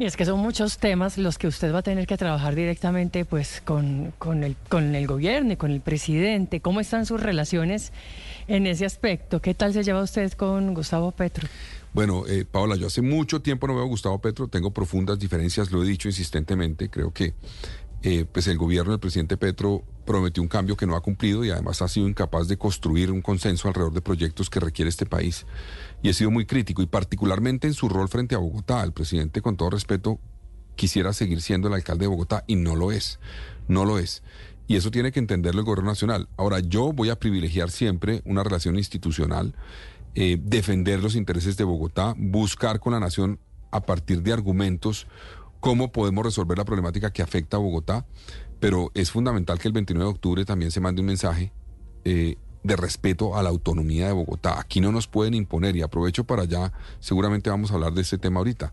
Y es que son muchos temas los que usted va a tener que trabajar directamente pues con, el, con el gobierno y con el presidente. ¿Cómo están sus relaciones en ese aspecto? ¿Qué tal se lleva usted con Gustavo Petro? Bueno, eh, Paola, yo hace mucho tiempo no veo a Gustavo Petro, tengo profundas diferencias, lo he dicho insistentemente, creo que eh, pues el gobierno del presidente Petro prometió un cambio que no ha cumplido y además ha sido incapaz de construir un consenso alrededor de proyectos que requiere este país. Y ha sido muy crítico y particularmente en su rol frente a Bogotá. El presidente, con todo respeto, quisiera seguir siendo el alcalde de Bogotá y no lo es. No lo es. Y eso tiene que entenderlo el gobierno nacional. Ahora, yo voy a privilegiar siempre una relación institucional, eh, defender los intereses de Bogotá, buscar con la nación a partir de argumentos cómo podemos resolver la problemática que afecta a Bogotá, pero es fundamental que el 29 de octubre también se mande un mensaje eh, de respeto a la autonomía de Bogotá. Aquí no nos pueden imponer y aprovecho para allá, seguramente vamos a hablar de este tema ahorita.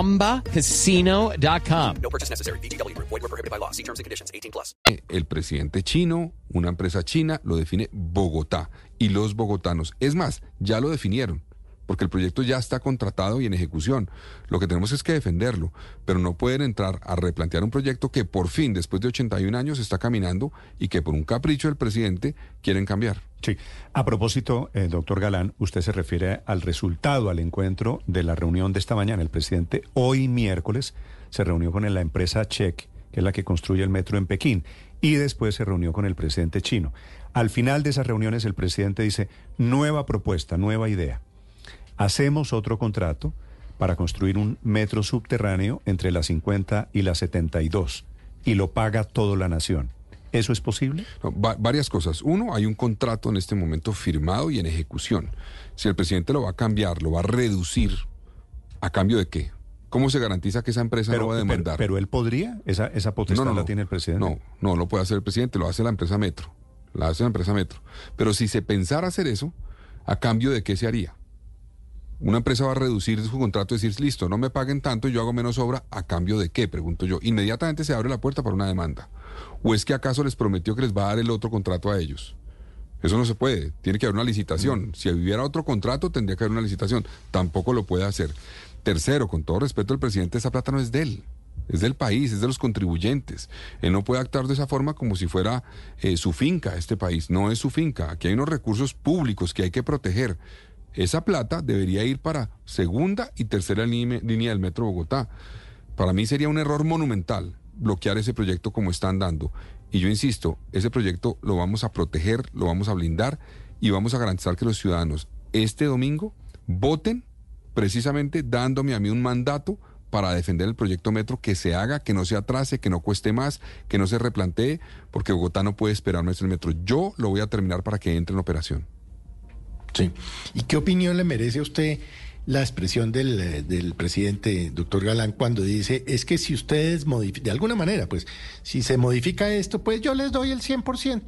ChumbaCasino.com. No purchase necessary. BGW. Void were prohibited by law. See terms and conditions. 18 plus. El presidente chino, una empresa china, lo define Bogotá y los bogotanos. Es más, ya lo definieron porque el proyecto ya está contratado y en ejecución. Lo que tenemos es que defenderlo, pero no pueden entrar a replantear un proyecto que por fin, después de 81 años, está caminando y que por un capricho del presidente quieren cambiar. Sí. A propósito, eh, doctor Galán, usted se refiere al resultado, al encuentro de la reunión de esta mañana. El presidente hoy miércoles se reunió con la empresa Check, que es la que construye el metro en Pekín, y después se reunió con el presidente chino. Al final de esas reuniones el presidente dice, nueva propuesta, nueva idea. Hacemos otro contrato para construir un metro subterráneo entre la 50 y la 72 y lo paga toda la nación. ¿Eso es posible? No, va- varias cosas. Uno, hay un contrato en este momento firmado y en ejecución. Si el presidente lo va a cambiar, lo va a reducir, ¿a cambio de qué? ¿Cómo se garantiza que esa empresa no va a demandar? pero él podría, esa, esa potestad la tiene el presidente. No, no lo puede hacer el presidente, lo hace la empresa Metro. La hace la empresa Metro. Pero si se pensara hacer eso, ¿a cambio de qué se haría? Una empresa va a reducir su contrato y decir, listo, no me paguen tanto y yo hago menos obra, ¿a cambio de qué? Pregunto yo. Inmediatamente se abre la puerta para una demanda. ¿O es que acaso les prometió que les va a dar el otro contrato a ellos? Eso no se puede, tiene que haber una licitación. Si hubiera otro contrato, tendría que haber una licitación. Tampoco lo puede hacer. Tercero, con todo respeto al presidente, esa plata no es de él. Es del país, es de los contribuyentes. Él no puede actuar de esa forma como si fuera eh, su finca, este país. No es su finca. Aquí hay unos recursos públicos que hay que proteger. Esa plata debería ir para segunda y tercera línea, del Metro Bogotá. Para mí sería un error monumental bloquear ese proyecto como están dando. Y yo insisto, ese proyecto lo vamos a proteger, lo vamos a blindar y vamos a garantizar que los ciudadanos este domingo voten precisamente dándome a mí un mandato para defender el proyecto Metro, que se haga, que no se atrase, que no cueste más, que no se replantee, porque Bogotá no puede esperar nuestro Metro. Yo lo voy a terminar para que entre en operación. Sí. ¿Y qué opinión le merece a usted la expresión del, eh, del presidente, doctor Galán, cuando dice, es que si ustedes modifican, de alguna manera, pues, si se modifica esto, pues yo les doy el 100%?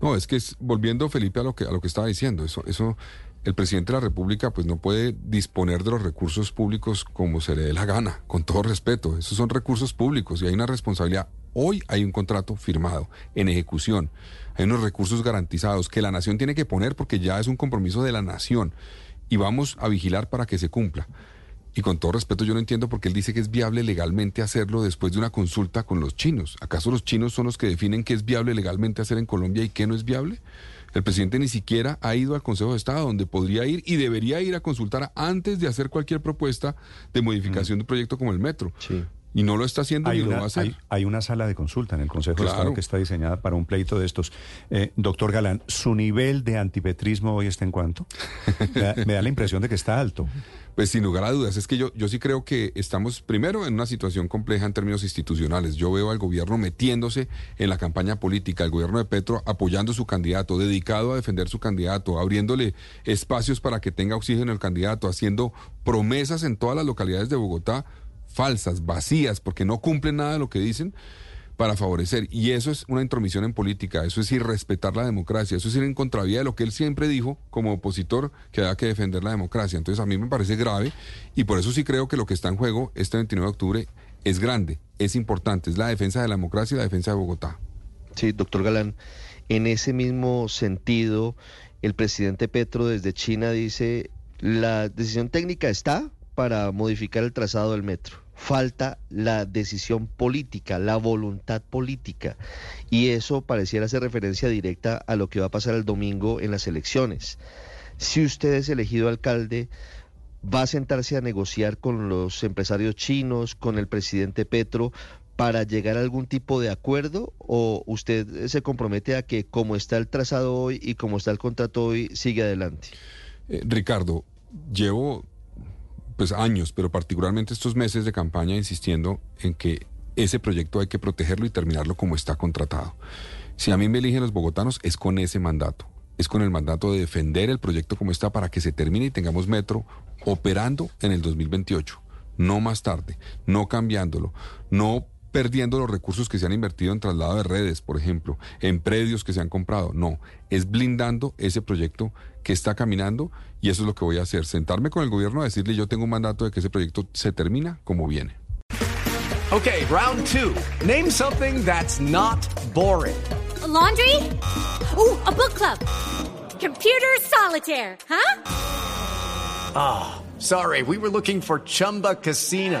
No, es que es, volviendo Felipe a lo que a lo que estaba diciendo, eso, eso, el presidente de la República pues no puede disponer de los recursos públicos como se le dé la gana, con todo respeto. Esos son recursos públicos y hay una responsabilidad. Hoy hay un contrato firmado en ejecución. Hay unos recursos garantizados que la nación tiene que poner porque ya es un compromiso de la nación y vamos a vigilar para que se cumpla. Y con todo respeto, yo no entiendo por qué él dice que es viable legalmente hacerlo después de una consulta con los chinos. ¿Acaso los chinos son los que definen qué es viable legalmente hacer en Colombia y qué no es viable? El presidente ni siquiera ha ido al Consejo de Estado, donde podría ir y debería ir a consultar antes de hacer cualquier propuesta de modificación de un proyecto como el metro. Y no lo está haciendo Hay lo una, va a hacer. hay, hay una sala de consulta en el Consejo de. Estado que está diseñada para un pleito de estos. Eh, doctor Galán, ¿su nivel de antipetrismo hoy está en cuánto? Me da, me da la impresión de que está alto. Pues sin lugar a dudas, es que yo, yo sí creo que estamos primero en una situación compleja en términos institucionales. Yo veo al gobierno metiéndose en la campaña política, el gobierno de Petro apoyando su candidato, dedicado a defender su candidato, abriéndole espacios para que tenga oxígeno el candidato, haciendo promesas en todas las localidades de Bogotá falsas, vacías, porque no cumplen nada de lo que dicen para favorecer. Y eso es una intromisión en política, eso es irrespetar la democracia, eso es ir en contravía de lo que él siempre dijo como opositor, que había que defender la democracia. Entonces a mí me parece grave y por eso sí creo que lo que está en juego este 29 de octubre es grande, es importante, es la defensa de la democracia y la defensa de Bogotá. Sí, doctor Galán, en ese mismo sentido, el presidente Petro desde China dice, la decisión técnica está para modificar el trazado del metro. Falta la decisión política, la voluntad política. Y eso pareciera hacer referencia directa a lo que va a pasar el domingo en las elecciones. Si usted es elegido alcalde, va a sentarse a negociar con los empresarios chinos, con el presidente Petro, para llegar a algún tipo de acuerdo o usted se compromete a que como está el trazado hoy y como está el contrato hoy, sigue adelante? Eh, Ricardo, llevo pues años, pero particularmente estos meses de campaña insistiendo en que ese proyecto hay que protegerlo y terminarlo como está contratado. Si a mí me eligen los bogotanos es con ese mandato, es con el mandato de defender el proyecto como está para que se termine y tengamos metro operando en el 2028, no más tarde, no cambiándolo, no perdiendo los recursos que se han invertido en traslado de redes, por ejemplo, en predios que se han comprado. No, es blindando ese proyecto que está caminando y eso es lo que voy a hacer, sentarme con el gobierno a decirle yo tengo un mandato de que ese proyecto se termina como viene. Okay, round two. Name something that's not boring. A laundry? Ooh, a book club. Computer solitaire, huh? Ah, sorry, we were looking for Chumba Casino.